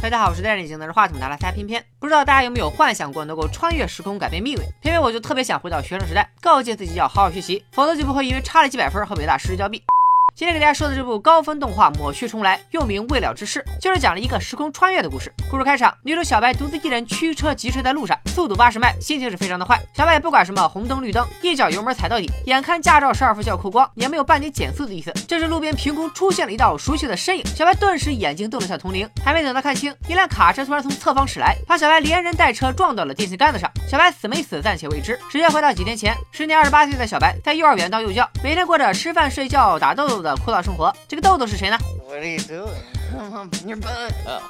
大家好，我是戴眼镜拿着话筒拿来塞偏偏。不知道大家有没有幻想过能够穿越时空改变命运？偏偏我就特别想回到学生时代，告诫自己要好好学习，否则就不会因为差了几百分和北大失之交臂。今天给大家说的这部高分动画《抹去重来》，又名《未了之事》，就是讲了一个时空穿越的故事。故事开场，女主小白独自一人驱车疾驰在路上，速度八十迈，心情是非常的坏。小白也不管什么红灯绿灯，一脚油门踩到底，眼看驾照十二分就要扣光，也没有半点减速的意思。这时路边凭空出现了一道熟悉的身影，小白顿时眼睛瞪得像铜铃，还没等他看清，一辆卡车突然从侧方驶来，把小白连人带车撞到了电线杆子上。小白死没死暂且未知。时间回到几天前，时年二十八岁的小白在幼儿园当幼教，每天过着吃饭睡觉打豆豆的枯燥生活。这个豆豆是谁呢？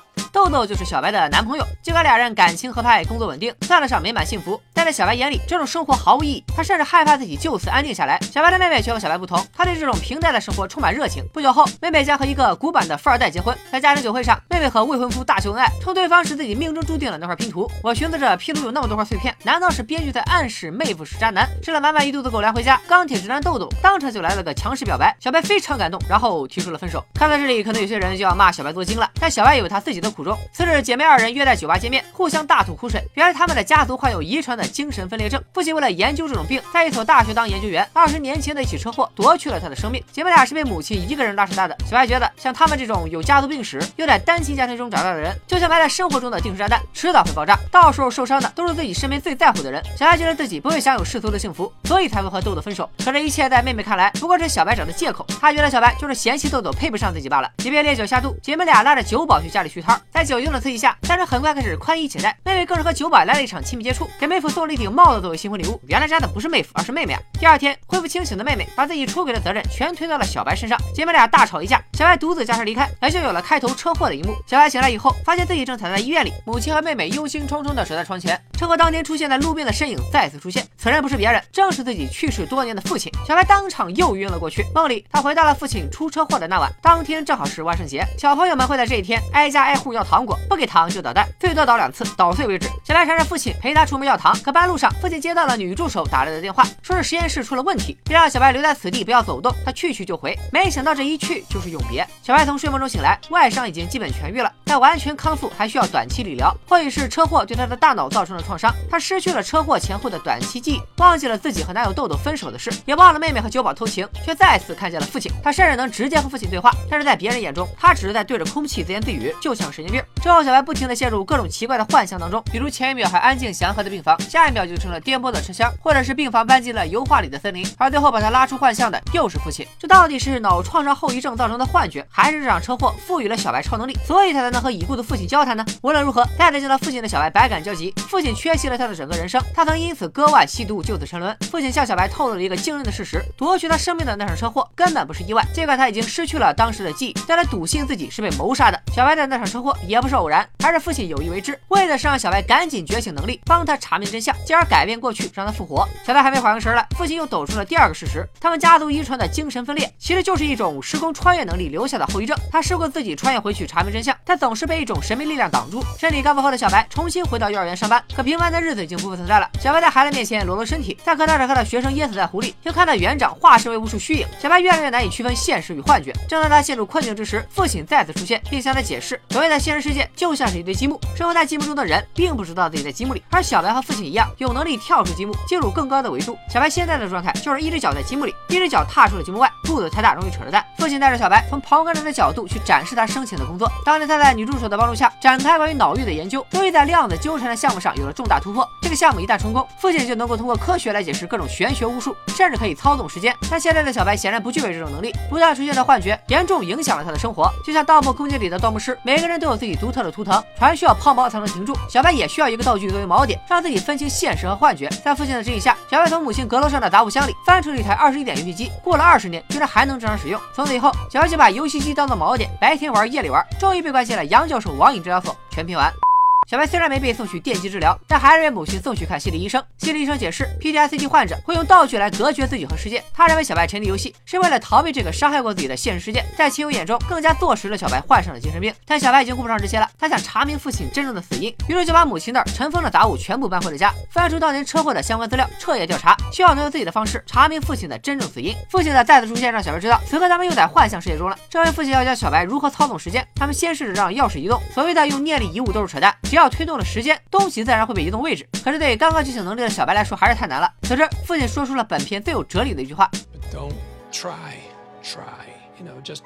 豆豆就是小白的男朋友，尽管俩人感情合拍，工作稳定，算得上美满幸福，但在小白眼里，这种生活毫无意义。他甚至害怕自己就此安定下来。小白的妹妹却和小白不同，她对这种平淡的生活充满热情。不久后，妹妹将和一个古板的富二代结婚。在家庭酒会上，妹妹和未婚夫大秀恩爱，称对方是自己命中注定的那块拼图。我寻思着，拼图有那么多块碎片，难道是编剧在暗示妹夫是渣男？吃了满满一肚子狗粮回家，钢铁直男豆豆当场就来了个强势表白，小白非常感动，然后提出了分手。看到这里，可能有些人就要骂小白作精了，但小白有他自己的苦衷。次日，姐妹二人约在酒吧见面，互相大吐苦水。原来他们的家族患有遗传的精神分裂症，父亲为了研究这种病，在一所大学当研究员。二十年前的一起车祸夺去了他的生命。姐妹俩是被母亲一个人拉扯大的。小白觉得，像他们这种有家族病史、又在单亲家庭中长大的人，就像埋在生活中的定时炸弹，迟早会爆炸。到时候受伤的都是自己身边最在乎的人。小白觉得自己不会享有世俗的幸福，所以才会和豆豆分手。可这一切在妹妹看来，不过是小白找的借口。她觉得小白就是嫌弃豆豆配不上自己罢了。即便烈酒下肚，姐妹俩拉着酒保去家里续摊，在酒精的刺激下，三人很快开始宽衣解带。妹妹更是和酒保来了一场亲密接触，给妹夫送了一顶帽子作为新婚礼物。原来扎的不是妹夫，而是妹妹啊！第二天恢复清醒的妹妹，把自己出轨的责任全推到了小白身上。姐妹俩大吵一架，小白独自驾车离开，也就有了开头车祸的一幕。小白醒来以后，发现自己正躺在医院里，母亲和妹妹忧心忡忡的守在床前。车祸当天出现在路边的身影再次出现，此人不是别人，正是自己去世多年的父亲。小白当场又晕了过去。梦里，他回到了父亲出车祸的那晚，当天正好是万圣节，小朋友们会在这一天挨家挨户要糖果，不给糖就捣蛋，最多捣两次，捣碎为止。小白缠着父亲陪他出门要糖，可半路上，父亲接到了女助手打来的电话，说是实验室出了问题，别让小白留在此地，不要走动，他去去就回。没想到这一去就是永别。小白从睡梦中醒来，外伤已经基本痊愈了，但完全康复还需要短期理疗。或许是车祸对他的大脑造成了创伤，他失去了车祸前后的短期记忆，忘记了自己和男友豆豆分手的事，也忘了妹妹和酒保偷情，却再次看见了父亲。他甚至能直接和父亲对话，但是在别人眼中，他只是在对着空气自言自语，就像神经病。之后，小白不停地陷入各种奇怪的幻象当中，比如前一秒还安静祥和的病房，下一秒就成了颠簸的车厢，或者是病房搬进了油画里的森林，而最后把他拉出幻象的又是父亲。这到底是脑创伤后遗症造成的幻觉，还是这场车祸赋予了小白超能力，所以他才能和已故的父亲交谈呢？无论如何，再次见到父亲的小白百感交集。父亲缺席了他的整个人生，他曾因此割腕吸毒，就此沉沦。父亲向小白透露了一个惊人的事实：夺取他生命的那场车祸根本不是意外，尽管他已经失去了当时的记忆，但他笃信自己是被谋杀的。小白的那场车祸也不是偶然，而是父亲有意为之，为的是让小白赶紧觉醒能力，帮他查明真相，进而改变过去，让他复活。小白还没缓过神来，父亲又抖出了第二个事实：他们家族遗传的精神分裂，其实就是一种时空穿越能力留下的后遗症。他试过自己穿越回去查明真相，但总是被一种神秘力量挡住。身体康复后的小白重新回到幼儿园上班，可平凡的日子已经不复存在了。小白在孩子面前裸露身体，在课堂上看到学生淹死在湖里，又看到园长化身为无数虚影，小白越来越难以区分现实与幻觉。正当他陷入困境之时，父亲再次出现，并向他解释，所谓的现实世界就像是一堆积木，生活在积木中的人并不知道自己在积木里，而小白和父亲一样，有能力跳出积木，进入更高的维度。小白现在的状态就是一只脚在积木里，一只脚踏出了积木外，步子太大容易扯着蛋。父亲带着小白从旁观者的角度去展示他生前的工作。当年他在女助手的帮助下展开关于脑域的研究，终于在量子纠缠的项目上有了重大突破。这个项目一旦成功，父亲就能够通过科学来解释各种玄学巫术，甚至可以操纵时间。但现在的小白显然不具备这种能力，不断出现的幻觉严重影响了他的生活。就像《盗墓空间》里的盗墓师，每个人都有自己独特的图腾，船需要抛锚才能停住，小白也需要一个道具作为锚点，让自己分清现实和幻觉。在父亲的指引下，小白从母亲阁楼上的杂物箱里翻出了一台二十一点游戏机，过了二十年，居然还能正常使用。从此以后，小白就把游戏机当做锚点，白天玩，夜里玩，终于被关进了杨教授网瘾治疗所。全拼完。小白虽然没被送去电击治疗，但还是被母亲送去看心理医生。心理医生解释，PTSD 患者会用道具来隔绝自己和世界。他认为小白沉迷游戏是为了逃避这个伤害过自己的现实世界，在亲友眼中更加坐实了小白患上了精神病。但小白已经顾不上这些了，他想查明父亲真正的死因，于是就把母亲那儿尘封的杂物全部搬回了家，翻出当年车祸的相关资料，彻夜调查，希望能用自己的方式查明父亲的真正死因。父亲的再次出现让小白知道，此刻他们又在幻象世界中了。这位父亲要教小白如何操纵时间，他们先试着让钥匙移动，所谓的用念力移物都是扯淡，要推动了时间。东西自然会被移动位置，可是对刚刚觉醒能力的小白来说还是太难了。此时，父亲说出了本片最有哲理的一句话：“Don't try, try, you know, just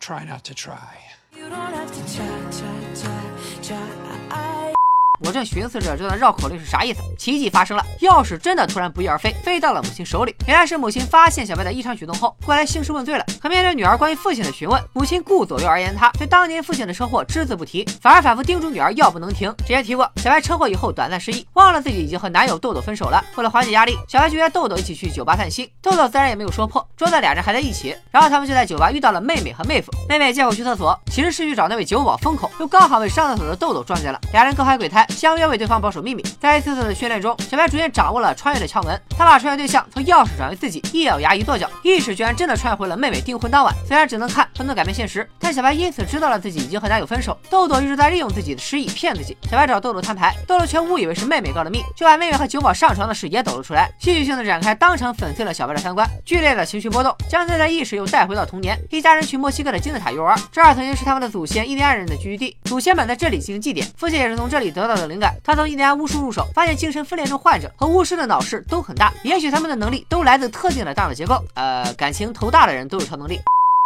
try not to try.” 我正寻思着这段绕口令是啥意思，奇迹发生了，钥匙真的突然不翼而飞，飞到了母亲手里。原来是母亲发现小白的异常举动后，过来兴师问罪了。可面对女儿关于父亲的询问，母亲顾左右而言他，对当年父亲的车祸只字不提，反而反复叮嘱女儿药不能停。之前提过，小白车祸以后短暂失忆，忘了自己已经和男友豆豆分手了。为了缓解压力，小白就约豆豆一起去酒吧散心。豆豆自然也没有说破，说的俩人还在一起。然后他们就在酒吧遇到了妹妹和妹夫。妹妹借口去厕所，其实是去找那位酒保封口，又刚好被上厕所的豆豆撞见了，俩人各怀鬼胎。相约为对方保守秘密，在一次次的训练中，小白逐渐掌握了穿越的窍门。他把穿越对象从钥匙转为自己，一咬牙一跺脚，意识居然真的穿越回了妹妹订婚当晚。虽然只能看，不能改变现实，但小白因此知道了自己已经和男友分手。豆豆一直在利用自己的失忆骗自己。小白找豆豆摊牌，豆豆却误以为是妹妹告的密，就把妹妹和酒保上床的事也抖了出来。戏剧性的展开，当场粉碎了小白的三观。剧烈的情绪波动，将自己的意识又带回到童年。一家人去墨西哥的金字塔游玩，这儿曾经是他们的祖先印第安人的聚居地，祖先们在这里进行祭典。父亲也是从这里得到的灵感。他从印第安巫术入手，发现精神分裂症患者和巫师的脑室都很大，也许他们的能力都来自特定的大脑结构。呃，感情头大的人都有超能力。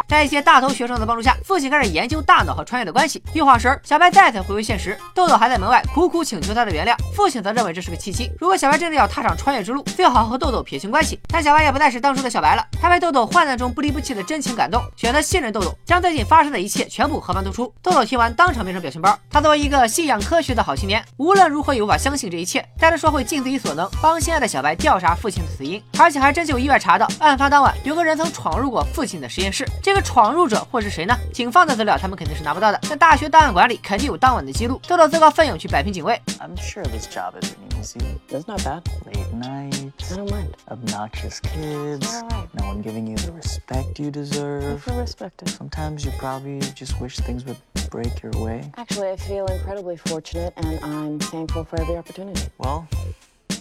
在一些大头学生的帮助下，父亲开始研究大脑和穿越的关系。一晃神，小白再次回归现实。豆豆还在门外苦苦请求他的原谅，父亲则认为这是个契机。如果小白真的要踏上穿越之路，最好和豆豆撇清关系。但小白也不再是当初的小白了，他被豆豆患难中不离不弃的真情感动，选择信任豆豆，将最近发生的一切全部和盘托出。豆豆听完，当场变成表情包。他作为一个信仰科学的好青年，无论如何也无法相信这一切，但他说会尽自己所能帮心爱的小白调查父亲的死因，而且还真就意外查到，案发当晚有个人曾闯入过父亲的实验室。这个闯入者。会是谁呢？警方的资料他们肯定是拿不到的，但大学档案馆里肯定有当晚的记录。豆豆自告奋勇去摆平警卫。I'm sure this job isn't easy. That's not bad. Late nights. I don't mind. Obnoxious kids. Alright. No one giving you the respect you deserve. I feel respected. Sometimes you probably just wish things would break your way. Actually, I feel incredibly fortunate, and I'm thankful for every opportunity. Well,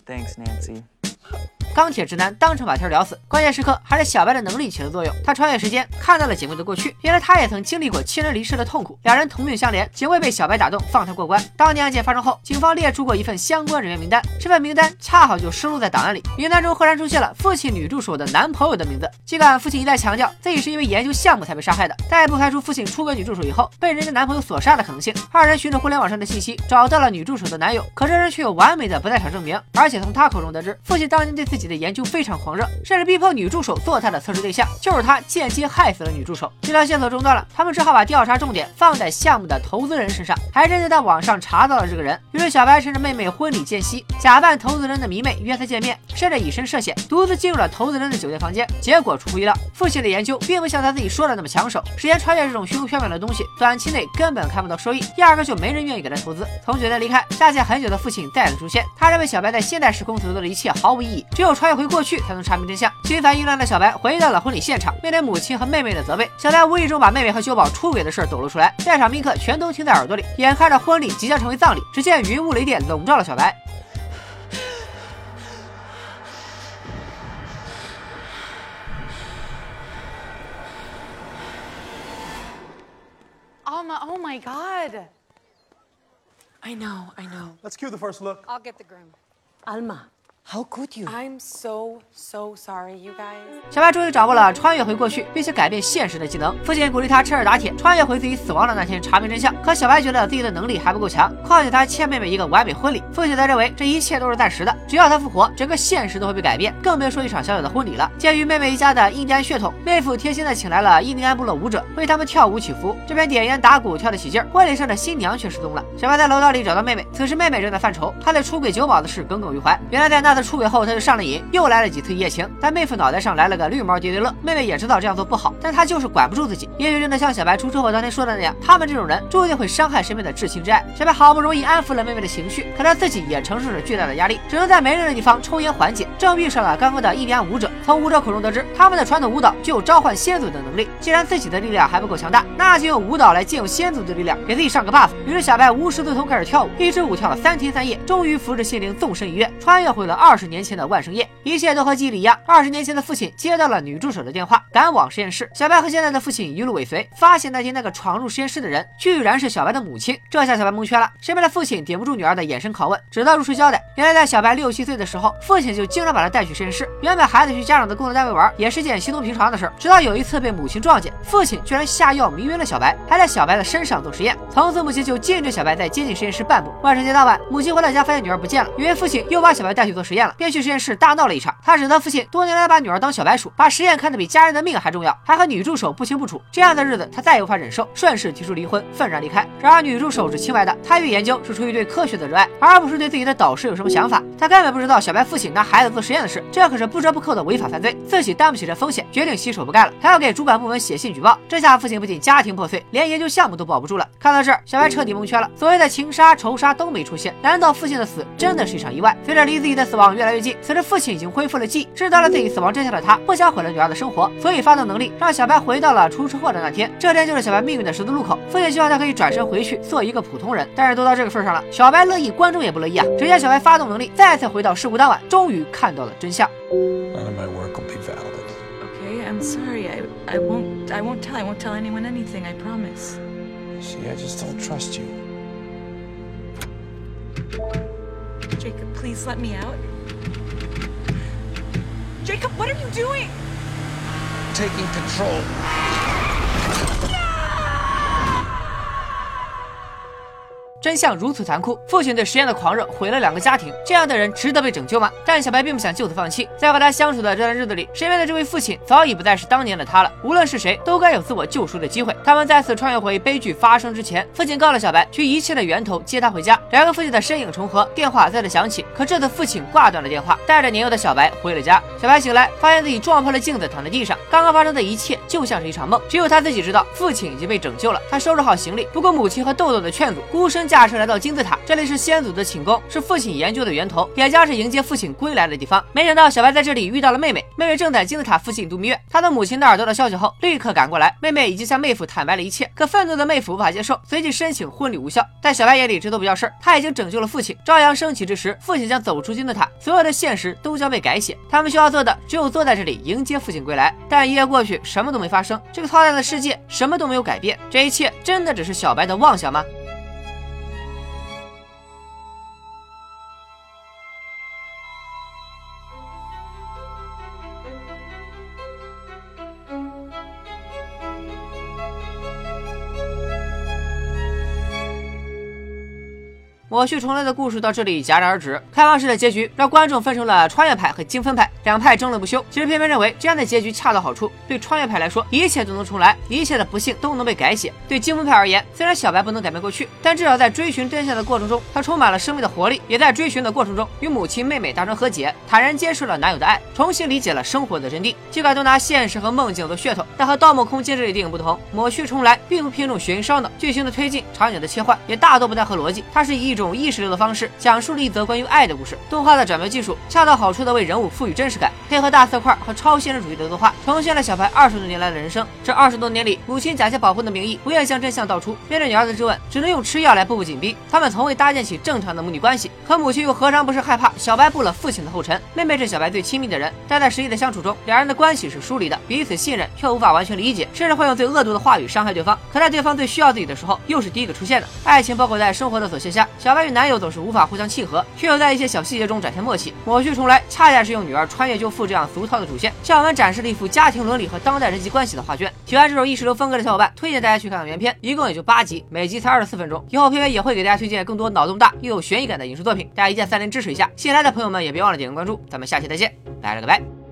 thanks, Nancy. 钢铁直男当场把天聊死，关键时刻还是小白的能力起了作用。他穿越时间，看到了警卫的过去，原来他也曾经历过亲人离世的痛苦。两人同命相连，警卫被小白打动，放他过关。当年案件发生后，警方列出过一份相关人员名单，这份名单恰好就收录在档案里。名单中赫然出现了父亲女助手的男朋友的名字。尽管父亲一再强调自己是因为研究项目才被杀害的，但也不排除父亲出轨女助手以后被人家男朋友所杀的可能性。二人循着互联网上的信息找到了女助手的男友，可这人却有完美的不在场证明，而且从他口中得知，父亲当年对自己的研究非常。狂热，甚至逼迫女助手做他的测试对象，就是他间接害死了女助手。这条线索中断了，他们只好把调查重点放在项目的投资人身上，还真就在网上查到了这个人。于是小白趁着妹妹婚礼间隙，假扮投资人的迷妹约她见面，甚至以身涉险，独自进入了投资人的酒店房间。结果出乎意料，父亲的研究并不像他自己说的那么抢手。时间穿越这种虚无缥缈的东西，短期内根本看不到收益，压根就没人愿意给他投资。从酒店离开，下线很久的父亲再次出现，他认为小白在现代时空所做的一切毫无意义，只有穿越回过去才。能查明真相，心烦意乱的小白回到了婚礼现场。面对母亲和妹妹的责备，小白无意中把妹妹和修宝出轨的事抖了出来，在场宾客全都听在耳朵里。眼看着婚礼即将成为葬礼，只见云雾雷电笼罩了小白。Alma, oh my God. I know, I know. Let's cue the first look. I'll get the groom. Alma. How could you? I'm so so sorry, you guys. 小白终于掌握了穿越回过去并且改变现实的技能。父亲鼓励他趁热打铁，穿越回自己死亡的那天查明真相。可小白觉得自己的能力还不够强，况且他欠妹妹一个完美婚礼。父亲则认为这一切都是暂时的，只要他复活，整个现实都会被改变，更别说一场小小的婚礼了。鉴于妹妹一家的印第安血统，妹夫贴心的请来了印第安部落舞者为他们跳舞祈福。这边点烟打鼓跳得起劲，婚礼上的新娘却失踪了。小白在楼道里找到妹妹，此时妹妹正在犯愁，她对出轨酒保的事耿耿于怀。原来在那。次出轨后，他就上了瘾，又来了几次一夜情。但妹夫脑袋上来了个绿毛叠叠乐，妹妹也知道这样做不好，但她就是管不住自己。也许真的像小白出车祸当天说的那样，他们这种人注定会伤害身边的至亲之爱。小白好不容易安抚了妹妹的情绪，可他自己也承受着巨大的压力，只能在没人的地方抽烟缓解。正遇上了刚刚的印第安舞者，从舞者口中得知，他们的传统舞蹈具有召唤先祖的能力。既然自己的力量还不够强大，那就用舞蹈来借用先祖的力量，给自己上个 buff。于是小白无师自通开始跳舞，一支舞跳了三天三夜，终于扶着心灵纵身一跃，穿越回了二十年前的万圣夜。一切都和记忆里一样，二十年前的父亲接到了女助手的电话，赶往实验室。小白和现在的父亲一路尾随，发现那天那个闯入实验室的人，居然是小白的母亲。这下小白蒙圈了，身边的父亲顶不住女儿的眼神拷问，只得如实交代：原来在小白六七岁的时候，父亲就经常把他带去实验室。原本孩子去家长的工作单位玩，也是件稀松平常的事儿。直到有一次被母亲撞见，父亲居然下药迷晕了小白，还在小白的身上做实验。从此母亲就禁止小白再接近实验室半步。万圣节当晚，母亲回到家发现女儿不见了，以为父亲又把小白带去做实验了，便去实验室大闹了一场。他指责父亲多年来把女儿当小白鼠，把实验看得比家人的命还重要，还和女助手不清不楚。这样的日子他再也无法忍受，顺势提出离婚，愤然离开。然而女助手是清白的，她与研究是出于对科学的热爱，而不是对自己的导师有什么想法。她根本不知道小白父亲拿孩子做实验的事，这可是不折不扣的违法犯罪，自己担不起这风险，决定洗手不干了。还要给主管部门写信举报。这下父亲不仅家庭破碎，连研究项目都保不住了。看到这儿，小白彻底蒙圈了。所谓的情杀、仇杀都没出现，难道父亲的死真的是一场意外？随着离自己的死亡越来越近，此时父亲已经恢复了记忆，知道了自己死亡真相的他，不想毁了女儿的生活，所以发动能力让小白回到了出车祸的那天。这天就是小白命运的十字路口，父亲希望他可以转身回去做一个普通人，但是都到这个份上了，小白乐意，观众也不乐意啊。只见小白发动能力，再次回到事故当晚，终于看到了真相。 None of my work will be valid. Okay, I'm sorry. I, I won't. I won't tell. I won't tell anyone anything. I promise. See, I just don't trust you. Jacob, please let me out. Jacob, what are you doing? Taking control. 真相如此残酷，父亲对实验的狂热毁了两个家庭，这样的人值得被拯救吗？但小白并不想就此放弃，在和他相处的这段日子里，身边的这位父亲早已不再是当年的他了。无论是谁，都该有自我救赎的机会。他们再次穿越回悲剧发生之前，父亲告了小白去一切的源头接他回家。两个父亲的身影重合，电话再次响起，可这次父亲挂断了电话，带着年幼的小白回了家。小白醒来，发现自己撞破了镜子，躺在地上。刚刚发生的一切就像是一场梦，只有他自己知道，父亲已经被拯救了。他收拾好行李，不顾母亲和豆豆的劝阻，孤身驾车来到金字塔。这里是先祖的寝宫，是父亲研究的源头，也将是迎接父亲归来的地方。没想到小白在这里遇到了妹妹，妹妹正在金字塔附近度蜜月。他的母亲那儿得到消息后，立刻赶过来。妹妹已经向妹夫坦白了一切，可愤怒的妹夫无法接受，随即申请婚礼无效。在小白眼里，这都不叫事儿，他已经拯救了父亲。朝阳升起之时，父亲将走出金字塔，所有的现实都将被改写。他们需要做的只有坐在这里迎接父亲归来。但一夜过去，什么都没发生，这个操蛋的世界什么都没有改变。这一切真的只是小白的妄想吗？抹去重来的故事到这里戛然而止。开放式的结局让观众分成了穿越派和精分派，两派争论不休。其实偏偏认为这样的结局恰到好处。对穿越派来说，一切都能重来，一切的不幸都能被改写；对精分派而言，虽然小白不能改变过去，但至少在追寻真相的过程中，他充满了生命的活力；也在追寻的过程中，与母亲、妹妹达成和解，坦然接受了男友的爱，重新理解了生活的真谛。尽管都拿现实和梦境做噱头，但和《盗梦空间》这类电影不同，抹去重来并不偏重悬疑烧脑，剧情的推进、场景的切换也大多不太合逻辑。它是以一种意识流的方式讲述了一则关于爱的故事。动画的转描技术恰到好处的为人物赋予真实感，配合大色块和超现实主义的动画，重现了小白二十多年来的人生。这二十多年里，母亲假借保护的名义，不愿将真相道出，面对女儿的质问，只能用吃药来步步紧逼。他们从未搭建起正常的母女关系，可母亲又何尝不是害怕小白步了父亲的后尘？妹妹是小白最亲密的人，但在实际的相处中，两人的关系是疏离的，彼此信任却无法完全理解，甚至会用最恶毒的话语伤害对方。可在对方最需要自己的时候，又是第一个出现的。爱情包裹在生活的琐屑下，小白与男友总是无法互相契合，却又在一些小细节中展现默契。抹去重来，恰恰是用女儿穿越救父这样俗套的主线，向我们展示了一幅家庭伦理和当代人际关系的画卷。喜欢这种意识流风格的小伙伴，推荐大家去看看原片，一共也就八集，每集才二十四分钟。以后片片也会给大家推荐更多脑洞大又有悬疑感的影视作品，大家一键三连支持一下。新来的朋友们也别忘了点个关注，咱们下期再见，拜了个拜。